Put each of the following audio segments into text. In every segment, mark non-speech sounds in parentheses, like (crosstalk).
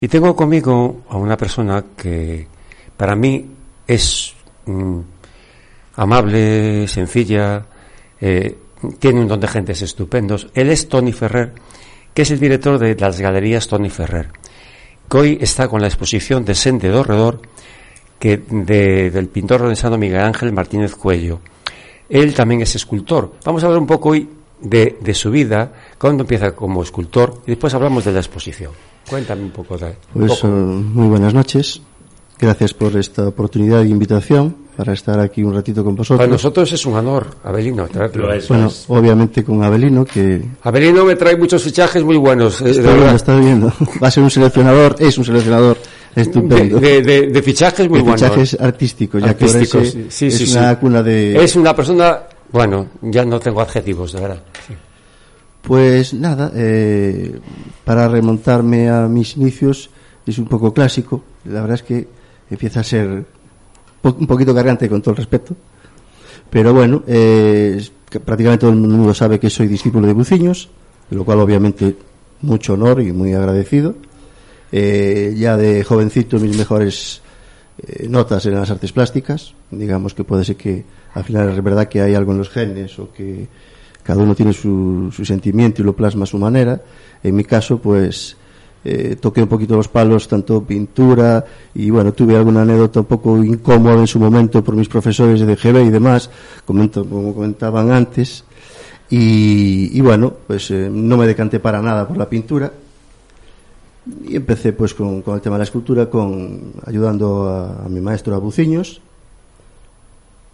Y tengo conmigo a una persona que para mí es mm, amable, sencilla, eh, tiene un montón de gentes estupendos. Él es Tony Ferrer, que es el director de las galerías Tony Ferrer, que hoy está con la exposición de Sende Dorredor que de, del pintor renaissano Miguel Ángel Martínez Cuello. Él también es escultor. Vamos a hablar un poco hoy de su vida, cuando empieza como escultor, y después hablamos de la exposición. Cuéntame un poco de. Pues poco. eh, muy buenas noches. Gracias por esta oportunidad y invitación para estar aquí un ratito con vosotros. Para nosotros es un honor, Abelino, traerlo. bueno, obviamente con Abelino, que Abelino me trae muchos fichajes muy buenos. eh, de está viendo, está viendo. Va a ser un seleccionador, es un seleccionador estupendo. de- de- de fichajes muy De buenos. fichajes artísticos, ya que Artísticos, Orense sí, sí, es sí, una sí. cuna de... Es una persona, bueno, ya no tengo adjetivos, de verdad. Pues nada, eh, para remontarme a mis inicios es un poco clásico. La verdad es que empieza a ser po- un poquito cargante con todo el respeto. Pero bueno, eh, prácticamente todo el mundo sabe que soy discípulo de Buciños, lo cual obviamente mucho honor y muy agradecido. Eh, ya de jovencito mis mejores eh, notas eran las artes plásticas. Digamos que puede ser que al final es verdad que hay algo en los genes o que cada uno tiene su, su sentimiento y lo plasma a su manera. En mi caso, pues eh, toqué un poquito los palos, tanto pintura y bueno, tuve alguna anécdota un poco incómoda en su momento por mis profesores de GB y demás, comento- como comentaban antes. Y, y bueno, pues eh, no me decanté para nada por la pintura. Y empecé pues con, con el tema de la escultura, con ayudando a, a mi maestro a.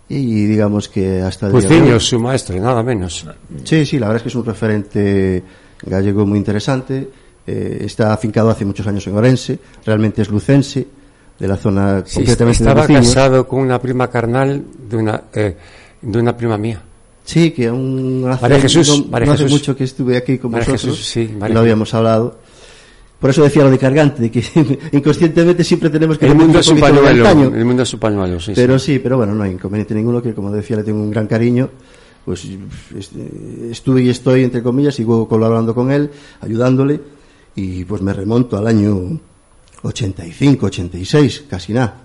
Y digamos que hasta el día de hoy- Buciños, su maestro, y nada menos. Sí, sí, la verdad es que es un referente gallego muy interesante. Eh, está afincado hace muchos años en Orense, realmente es lucense, de la zona Sí, concretamente de estaba Buciños. casado con una prima carnal de una, eh, de una prima mía. Sí, que aún hace, María Jesús, no, María no hace Jesús. mucho que estuve aquí con María vosotros, Jesús, sí, y María lo habíamos hablado. Por eso decía lo de cargante, de que (laughs) inconscientemente siempre tenemos que El mundo un es un pañuelo. El mundo es un pañuelo, sí. Pero sí. sí, pero bueno, no hay inconveniente ninguno, que como decía, le tengo un gran cariño. Pues est- estuve y estoy, entre comillas, sigo colaborando con él, ayudándole, y pues me remonto al año 85, 86, casi nada.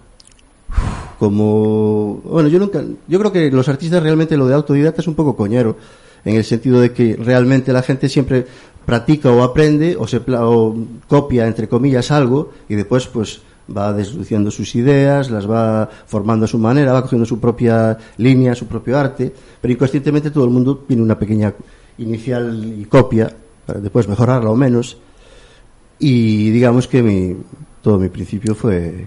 Como, bueno, yo nunca, yo creo que los artistas realmente lo de autodidacta es un poco coñero, en el sentido de que realmente la gente siempre practica o aprende o se o copia entre comillas algo y después pues va desluciendo sus ideas, las va formando a su manera, va cogiendo su propia línea, su propio arte, pero inconscientemente todo el mundo tiene una pequeña inicial y copia para después mejorarla o menos y digamos que mi, todo mi principio fue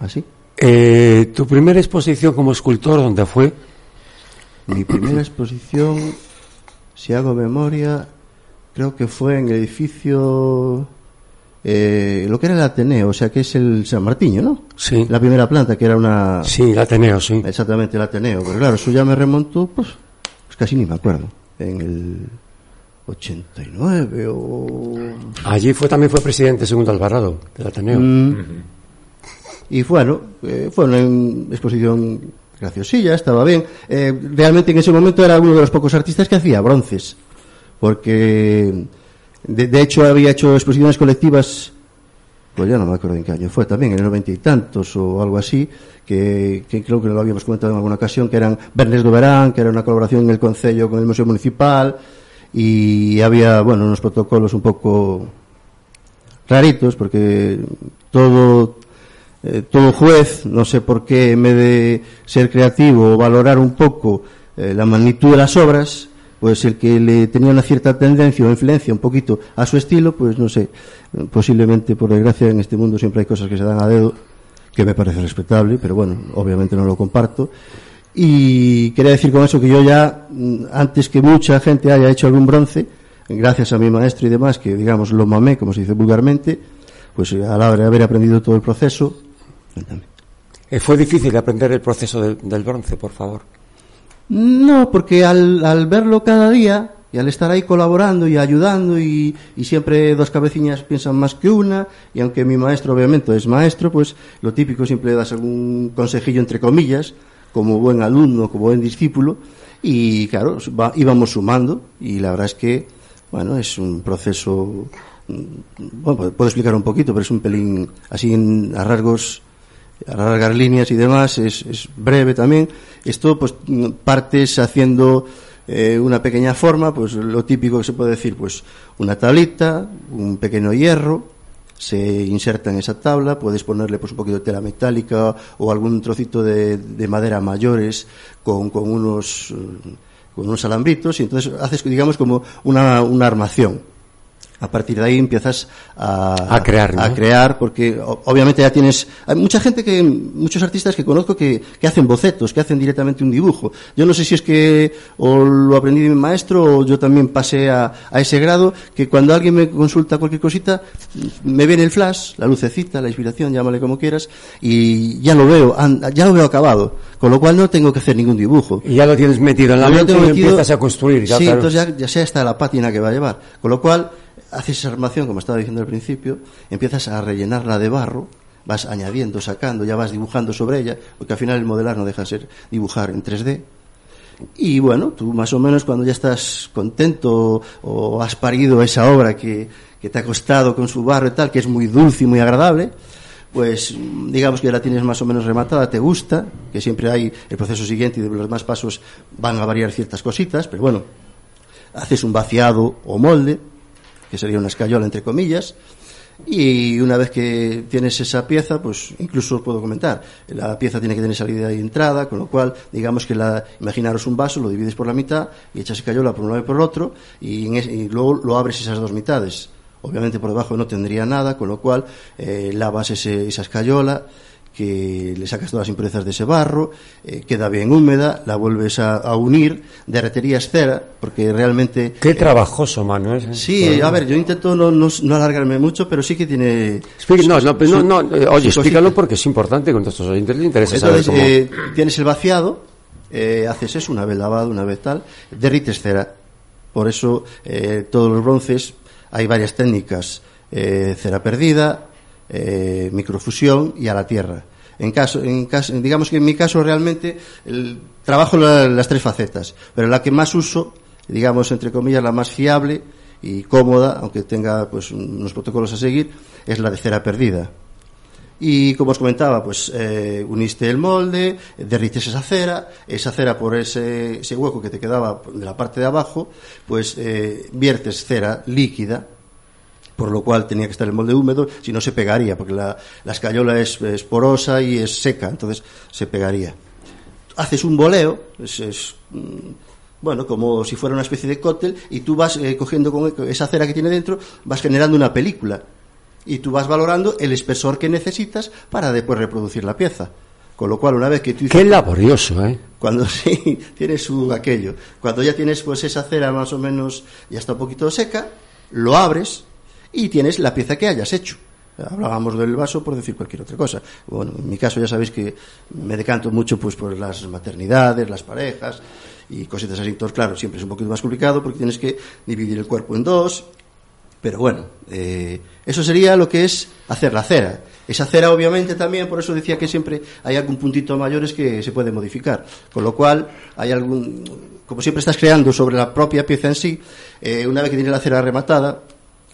así. Eh, tu primera exposición como escultor, ¿dónde fue? Mi primera exposición, si hago memoria, creo que fue en el edificio, eh, lo que era el Ateneo, o sea que es el San Martiño, ¿no? Sí. La primera planta, que era una... Sí, el Ateneo, sí. Exactamente, el Ateneo. Pero claro, eso ya me remontó, pues, pues casi ni me acuerdo. En el 89 o... Allí fue, también fue presidente segundo Alvarado, del Ateneo. Mm. Y bueno, eh, fue una exposición graciosilla, estaba bien. Eh, realmente en ese momento era uno de los pocos artistas que hacía bronces, porque de, hecho había hecho exposiciones colectivas, pues ya no me acuerdo en qué año fue, también en el noventa y tantos o algo así, que, creo que lo habíamos comentado en alguna ocasión, que eran Bernes do que era una colaboración en el Concello con el Museo Municipal, y había, bueno, unos protocolos un poco raritos, porque todo eh, todo juez, no sé por qué, en vez de ser creativo o valorar un poco eh, la magnitud de las obras, pues el que le tenía una cierta tendencia o influencia un poquito a su estilo, pues no sé, eh, posiblemente por desgracia en este mundo siempre hay cosas que se dan a dedo, que me parece respetable, pero bueno, obviamente no lo comparto. Y quería decir con eso que yo ya, mm, antes que mucha gente haya hecho algún bronce, gracias a mi maestro y demás, que digamos lo mamé, como se dice vulgarmente, pues a la hora de haber aprendido todo el proceso, cuéntame. Eh, ¿Fue difícil aprender el proceso del bronce, por favor? No, porque al, al verlo cada día y al estar ahí colaborando y ayudando y, y, siempre dos cabeciñas piensan más que una y aunque mi maestro obviamente es maestro, pues lo típico siempre das algún consejillo entre comillas, como buen alumno, como buen discípulo y claro, va, íbamos sumando y la verdad es que, bueno, es un proceso, bueno, puedo explicar un poquito, pero es un pelín así en, a rasgos a largar líneas y demás, es, es breve también. Esto, pues, partes haciendo eh, una pequeña forma, pues lo típico que se puede decir, pues una tablita, un pequeño hierro, se inserta en esa tabla, puedes ponerle pues un poquito de tela metálica o algún trocito de, de madera mayores con, con unos con unos alambritos y entonces haces digamos como una, una armación a partir de ahí empiezas a, a crear, ¿no? a crear porque obviamente ya tienes hay mucha gente que muchos artistas que conozco que, que, hacen bocetos que hacen directamente un dibujo yo no sé si es que o lo aprendí de mi maestro o yo también pasé a, a ese grado que cuando alguien me consulta cualquier cosita me viene el flash la lucecita la inspiración llámale como quieras y ya lo veo ya lo veo acabado con lo cual no tengo que hacer ningún dibujo y ya lo tienes metido en la mente y empiezas a construir ya, sí claro. entonces ya, ya sé hasta la pátina que va a llevar con lo cual haces esa armación, como estaba diciendo al principio, empiezas a rellenarla de barro, vas añadiendo, sacando, ya vas dibujando sobre ella, porque al final el modelar no deja de ser dibujar en 3D. Y bueno, tú más o menos cuando ya estás contento o has parido esa obra que, que te ha costado con su barro y tal, que es muy dulce y muy agradable, pues digamos que ya la tienes más o menos rematada, te gusta, que siempre hay el proceso siguiente y de los demás pasos van a variar ciertas cositas, pero bueno, haces un vaciado o molde, que sería una escayola entre comillas, y una vez que tienes esa pieza, pues incluso puedo comentar, la pieza tiene que tener salida y entrada, con lo cual, digamos que la, imaginaros un vaso, lo divides por la mitad y echas escayola por un lado y por el otro, y, en y luego lo abres esas dos mitades. Obviamente por debajo no tendría nada, con lo cual eh, lavas ese, esa escayola, que le sacas todas las impurezas de ese barro, eh, queda bien húmeda, la vuelves a, a, unir, derreterías cera, porque realmente... Qué eh, trabajoso, Manuel. Sí, bueno. a ver, yo intento no, no, no, alargarme mucho, pero sí que tiene... No, no, no, no eh, oye, explícalo porque es importante con nuestros oyentes les interesa Entonces, saber cómo... eh, tienes el vaciado, eh, haces eso, una vez lavado, una vez tal, derrites cera. Por eso, eh, todos los bronces, hay varias técnicas, eh, cera perdida, eh, microfusión y a la tierra. En caso, digamos que en mi caso realmente trabajo la, las tres facetas, pero la que más uso, digamos entre comillas la más fiable y cómoda, aunque tenga pues unos protocolos a seguir, es la de cera perdida. Y como os comentaba, pues eh, uniste el molde, derrites esa cera, esa cera por ese, ese hueco que te quedaba de la parte de abajo, pues eh, viertes cera líquida, por lo cual tenía que estar el molde húmedo, si no se pegaría, porque la, la escayola es, es, porosa y es seca, entonces se pegaría. Haces un boleo, es, es bueno, como si fuera una especie de cóctel, y tú vas eh, cogiendo con esa cera que tiene dentro, vas generando una película, y tú vas valorando el espesor que necesitas para después reproducir la pieza. Con lo cual, una vez que tú... Qué laborioso, ¿eh? Cuando (laughs) sí, tienes su aquello. Cuando ya tienes pues esa cera más o menos, ya está un poquito seca, lo abres, y tienes la pieza que hayas hecho. Hablábamos del vaso por decir cualquier otra cosa. Bueno, en mi caso ya sabéis que me decanto mucho pues por las maternidades, las parejas y cositas así. Entonces, claro, siempre es un poquito más complicado porque tienes que dividir el cuerpo en dos. Pero bueno, eh, eso sería lo que es hacer la cera. Esa cera, obviamente, también, por eso decía que siempre hay algún puntito mayores que se puede modificar. Con lo cual, hay algún, como siempre estás creando sobre la propia pieza en sí, eh, una vez que tienes la cera rematada,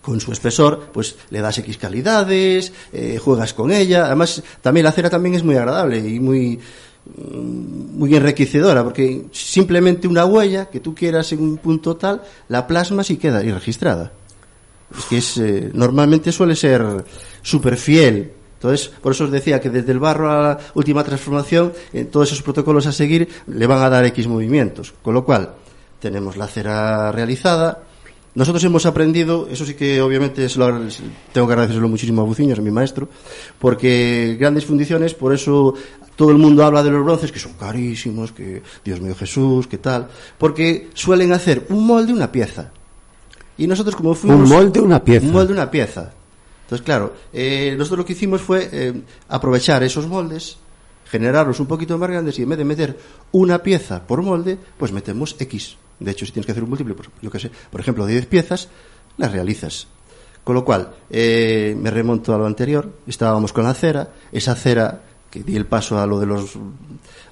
con su espesor, pues le das X calidades, eh, juegas con ella. Además, también la cera también es muy agradable y muy, muy enriquecedora, porque simplemente una huella que tú quieras en un punto tal, la plasmas y queda y registrada. Es que es, eh, normalmente suele ser súper fiel. Entonces, por eso os decía que desde el barro a la última transformación, en todos esos protocolos a seguir le van a dar X movimientos. Con lo cual, tenemos la cera realizada, nosotros hemos aprendido, eso sí que obviamente se lo, tengo que agradecérselo muchísimo a Buciños, a mi maestro, porque grandes fundiciones, por eso todo el mundo habla de los bronces, que son carísimos, que Dios mío Jesús, que tal, porque suelen hacer un molde, una pieza. Y nosotros como fuimos... Un molde, una pieza. Un molde, una pieza. Entonces, claro, eh, nosotros lo que hicimos fue eh, aprovechar esos moldes, generarlos un poquito más grandes y en vez de meter una pieza por molde, pues metemos X. De hecho, si tienes que hacer un múltiple, pues, yo sé, por ejemplo, de 10 piezas, las realizas. Con lo cual, eh, me remonto a lo anterior, estábamos con la cera, esa cera que di el paso a lo de los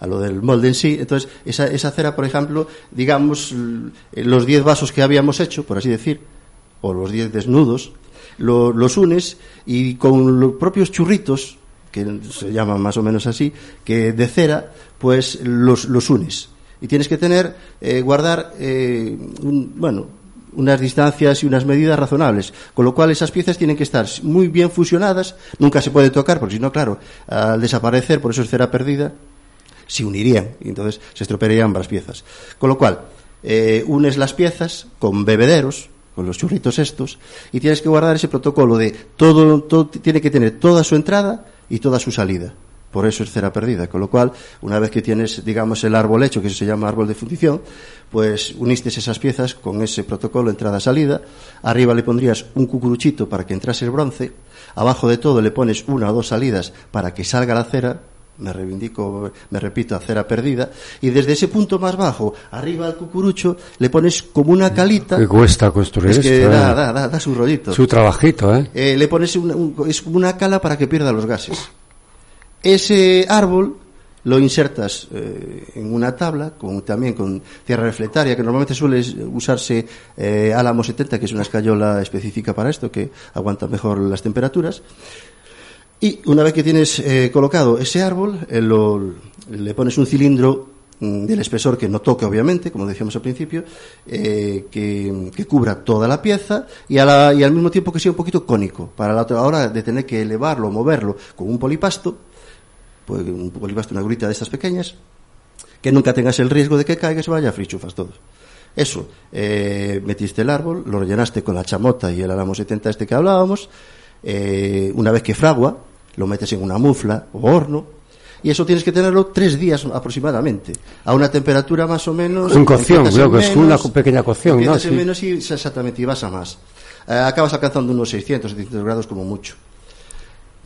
a lo del molde en sí, entonces esa, esa cera, por ejemplo, digamos los 10 vasos que habíamos hecho, por así decir, o los 10 desnudos, lo, los unes y con los propios churritos, que se llaman más o menos así, que de cera, pues los, los unes. Y tienes que tener, eh, guardar, eh, un, bueno, unas distancias y unas medidas razonables, con lo cual esas piezas tienen que estar muy bien fusionadas, nunca se puede tocar, porque si no, claro, al desaparecer, por eso es cera perdida, se unirían y entonces se estropearían ambas piezas. Con lo cual, eh, unes las piezas con bebederos, con los churritos estos, y tienes que guardar ese protocolo de todo, todo tiene que tener toda su entrada y toda su salida. Por eso es cera perdida. Con lo cual, una vez que tienes, digamos, el árbol hecho, que se llama árbol de fundición, pues uniste esas piezas con ese protocolo entrada-salida. Arriba le pondrías un cucuruchito para que entrase el bronce. Abajo de todo le pones una o dos salidas para que salga la cera me reivindico, me repito, a cera perdida, y desde ese punto más bajo, arriba al cucurucho, le pones como una calita. Que cuesta construir es que esto, da, eh. da, da, da su rollito. Su trabajito, ¿eh? Eh, le pones una, un- es como una cala para que pierda los gases. Ese árbol lo insertas eh, en una tabla, con, también con tierra reflectaria, que normalmente suele usarse eh, álamo 70, que es una escayola específica para esto, que aguanta mejor las temperaturas. Y una vez que tienes eh, colocado ese árbol, eh, lo- le pones un cilindro mm, del espesor que no toque, obviamente, como decíamos al principio, que, cubra toda la pieza y, a la- y al mismo tiempo que sea un poquito cónico. Para la hora de tener que elevarlo, moverlo con un polipasto, pues un polipasto, una grita de estas pequeñas, que nunca tengas el riesgo de que caiga y se vaya a frichufas todo. Eso, eh, metiste el árbol, lo rellenaste con la chamota y el álamo 70 este que hablábamos, eh, una vez que fragua, lo metes en una mufla o horno, y eso tienes que tenerlo tres días aproximadamente, a una temperatura más o menos... En cocción, creo que es una pequeña cocción, ¿no? Sí. menos y exactamente, y vas a más. Eh, acabas alcanzando unos 600, 700 grados como mucho.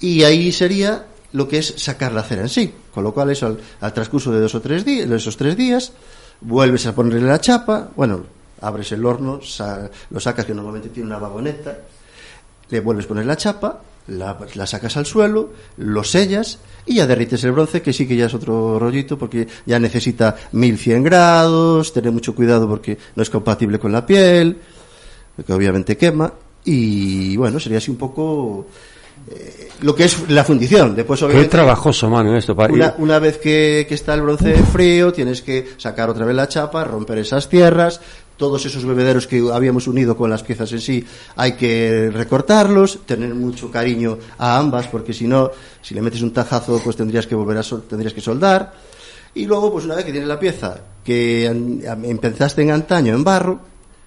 Y ahí sería lo que es sacar la cera en sí. Con lo cual, eso al, transcurso de dos o tres días, de esos tres días, vuelves a ponerle la chapa, bueno, abres el horno, sa- lo sacas que normalmente tiene una vagoneta, le vuelves a poner la chapa, la, la sacas al suelo, lo sellas y ya derrites el bronce, que sí que ya es otro rollito porque ya necesita 1100 grados, tener mucho cuidado porque no es compatible con la piel, que obviamente quema, y bueno, sería así un poco eh, lo que es la fundición. Después, Qué obviamente, trabajoso, mano, esto. pa- una, una vez que, que está el bronce frío, tienes que sacar otra vez la chapa, romper esas tierras, todos esos bebederos que habíamos unido con las piezas en sí, hay que recortarlos, tener mucho cariño a ambas, porque si no, si le metes un tajazo, pues tendrías que volver a sol- tendrías que soldar. Y luego, pues una vez que tienes la pieza que empezaste en antaño en barro,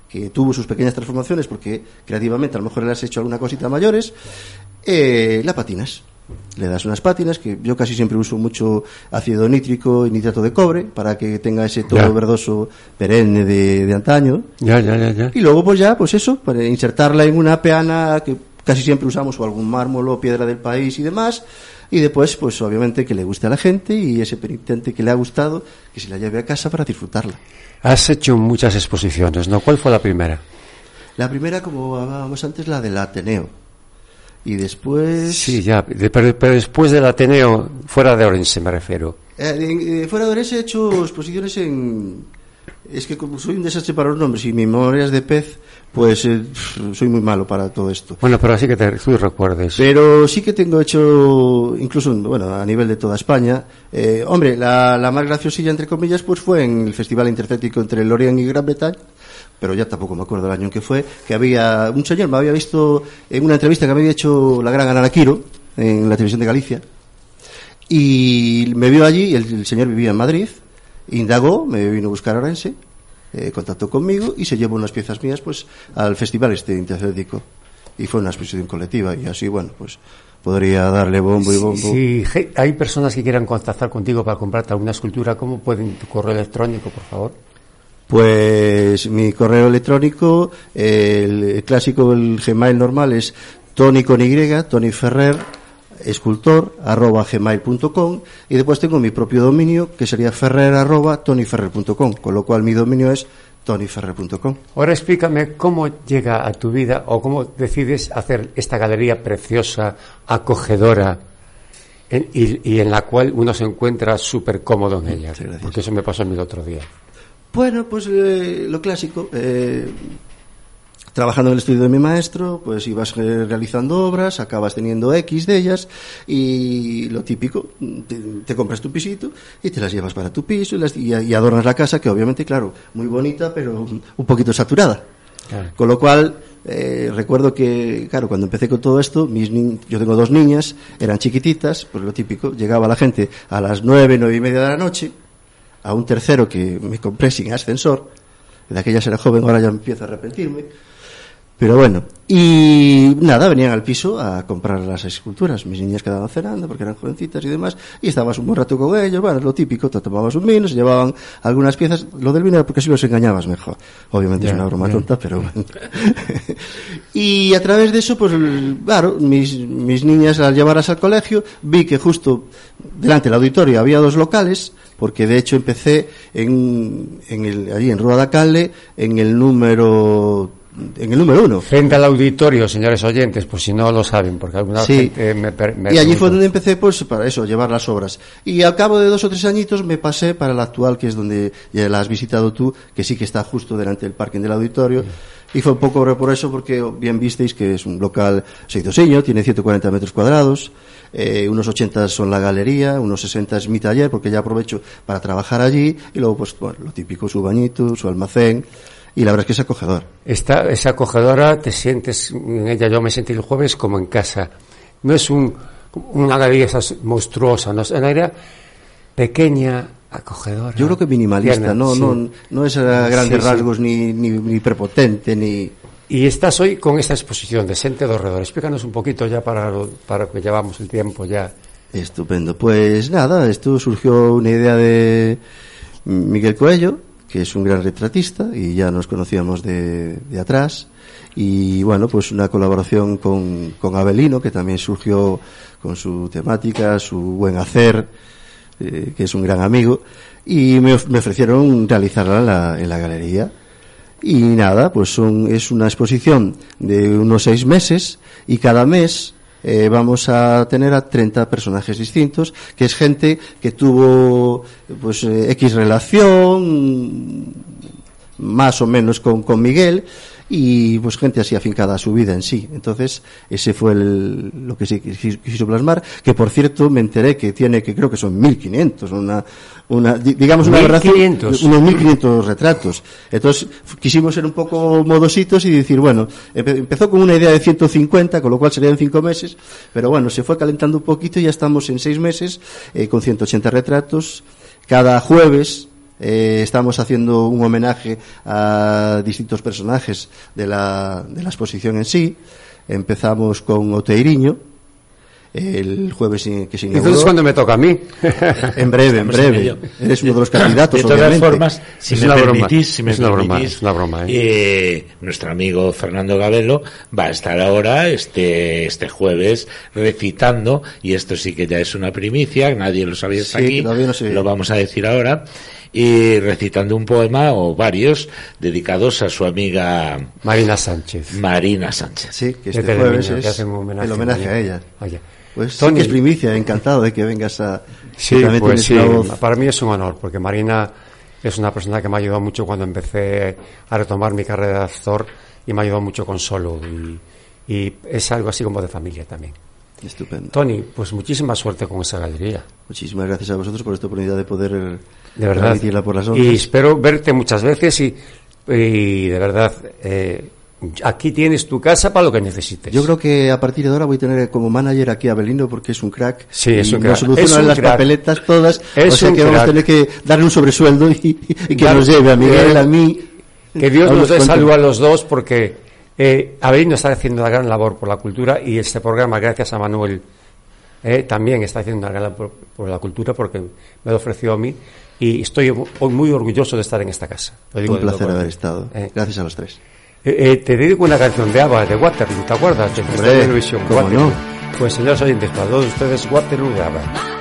que tuvo sus pequeñas transformaciones porque creativamente a lo mejor le has hecho alguna cosita mayores, eh, la patinas. Le das unas pátinas, que yo casi siempre uso mucho ácido nítrico y nitrato de cobre para que tenga ese tono Ya. verdoso perenne de, de antaño. Ya, ya, ya, ya. Y luego, pues ya, pues eso, para insertarla en una peana que casi siempre usamos o algún mármol o piedra del país y demás. Y después, pues obviamente que le guste a la gente y ese penitente que le ha gustado, que se la lleve a casa para disfrutarla. Has hecho muchas exposiciones, ¿no? ¿Cuál fue la primera? La primera, como hablábamos antes, la del Ateneo. Y después... Sí, ya. pero, pero después del Ateneo, fuera de Orense me refiero. Eh, de fuera de Orense he hecho exposiciones en... Es que como soy un desastre para los nombres y mi memoria es de pez, pues eh, soy muy malo para todo esto. Bueno, pero así que te, tú recuerdes. Pero sí que tengo hecho, incluso bueno, a nivel de toda España. Eh, hombre, la, la más graciosilla, entre comillas, pues fue en el Festival Intercético entre Lorient y Gran Bretaña. Pero ya tampoco me acuerdo el año en que fue. Que había, un señor me había visto en una entrevista que me había hecho la gran Ana Quiro en la televisión de Galicia. Y me vio allí, el, el señor vivía en Madrid, indagó, me vino a buscar a Orense, eh, contactó conmigo y se llevó unas piezas mías pues al festival este intercético. Y fue una exposición colectiva y así, bueno, pues podría darle bombo y bombo. Si hay personas que quieran contactar contigo para comprarte alguna escultura, ¿cómo pueden? Tu correo electrónico, por favor. Pues mi correo electrónico, el clásico, el Gmail normal es Tony con Y, Tony Ferrer, escultor, arroba gmail.com y después tengo mi propio dominio que sería ferrer arroba tonyferrer.com, con lo cual mi dominio es tonyferrer.com. Ahora explícame cómo llega a tu vida o cómo decides hacer esta galería preciosa, acogedora y, en la cual uno se encuentra súper cómodo en ella. Porque eso me pasó a mí el otro día. Bueno, pues eh, lo clásico. Eh, trabajando en el estudio de mi maestro, pues ibas eh, realizando obras, acabas teniendo X de ellas y lo típico, te, compras tu pisito y te las llevas para tu piso y, adornas la casa, que obviamente, claro, muy bonita, pero un poquito saturada. Con lo cual, eh, recuerdo que, claro, cuando empecé con todo esto, mis yo tengo dos niñas, eran chiquititas, pues lo típico, llegaba la gente a las nueve, nueve y media de la noche, a un tercero que me compré sin ascensor, de aquellas era joven, ahora ya empiezo a arrepentirme, pero bueno, y nada, venían al piso a comprar las esculturas. Mis niñas quedaban cenando porque eran jovencitas y demás, y estabas un buen rato con ellos, bueno, lo típico, te tomabas un vino, se llevaban algunas piezas. Lo del vino era porque así los engañabas mejor. Obviamente es una broma tonta, pero bueno. (laughs) y a través de eso, pues claro, mis, mis niñas al llevarlas al colegio, vi que justo delante del auditorio había dos locales, porque de hecho empecé en, en el, allí en Rua da Calle, en el número en el número uno. Frente al auditorio, señores oyentes, pues si no lo saben, porque alguna gente me, Y allí fue donde empecé, pues para eso, llevar las obras. Y al cabo de dos o tres añitos me pasé para la actual, que es donde ya la has visitado tú, que sí que está justo delante del parking del auditorio. Y fue un poco por eso, porque bien visteis que es un local seisdoseño, tiene 140 metros cuadrados, eh, unos 80 son la galería, unos 60 es mi taller, porque ya aprovecho para trabajar allí, y luego, pues, bueno, lo típico, su bañito, su almacén, y la verdad es que es acogedor. Esta, es acogedora, te sientes en ella, yo me sentí el jueves como en casa. No es un, una galería monstruosa, no es una área pequeña, acogedora. Yo creo que minimalista, no, no, no es a grandes rasgos Ni, ni, prepotente, ni... Y estás hoy con esta exposición de Sente Dorredor. Explícanos un poquito ya para, para que llevamos el tiempo ya. Estupendo. Pues nada, esto surgió una idea de Miguel Coello, que es un gran retratista y ya nos conocíamos de, de atrás. Y bueno, pues una colaboración con, con Abelino, que también surgió con su temática, su buen hacer, eh, que es un gran amigo, y me, me ofrecieron realizarla en la, en la galería. Y nada, pues son, es una exposición de unos seis meses y cada mes eh, vamos a tener a 30 personajes distintos, que es gente que tuvo pues eh, X relación más o menos con, con Miguel y pues gente así afincada a su vida en sí. Entonces, ese fue lo que sí quiso plasmar, que por cierto me enteré que tiene, que creo que son 1500, una, una, digamos una aberración, unos 1500 retratos. Entonces, quisimos ser un poco modositos y decir, bueno, empezó con una idea de 150, con lo cual serían cinco meses, pero bueno, se fue calentando un poquito y ya estamos en seis meses, eh, con 180 retratos. Cada jueves, eh, estamos haciendo un homenaje a distintos personajes de la, de la exposición en sí. Empezamos con Oteiriño, el jueves que se inauguró. Entonces, ¿cuándo me toca a mí? En breve, en breve. Eres uno de los candidatos, De todas formas, si me permitís, si me es una broma, es una broma, ¿eh? ¿eh? nuestro amigo Fernando Gabelo va a estar ahora, este, este jueves, recitando, y esto sí que ya es una primicia, nadie lo sabía hasta aquí, lo vamos a decir ahora, y recitando un poema o varios dedicados a su amiga Marina Sánchez. Marina Sánchez. Sí, que este jueves es el homenaje a ella. Pues Tony, es primicia, encantado de que vengas a... Sí, pues sí, para mí es un honor, porque Marina es una persona que me ha ayudado mucho cuando empecé a retomar mi carrera de actor y me ha ayudado mucho con Solo y, y es algo así como de familia también. Estupendo. Tony, pues muchísima suerte con esa galería. Muchísimas gracias a vosotros por esta oportunidad de poder de verdad. por las Y espero verte muchas veces y, y de verdad, eh, aquí tienes tu casa para lo que necesites. Yo creo que a partir de ahora voy a tener como manager aquí a Belino porque es un crack. Sí, es un crack. Nos solucionan las papeletas todas. o sea que vamos a tener que darle un sobresueldo y, que nos lleve a Miguel, a mí. Que Dios nos dé salud a los dos porque eh, Abelino está haciendo una gran labor por la cultura y este programa, gracias a Manuel, eh, también está haciendo una gran labor por, la cultura porque me lo ofreció a mí y estoy hoy muy orgulloso de estar en esta casa. un placer haber estado. Eh. Gracias a los tres. Eh, eh, te dedico una canción de ABBA, de Waterloo, ¿te acuerdas? De televisión. ¿cómo no? Pues señores oyentes, para todos ustedes, Waterloo de ABBA.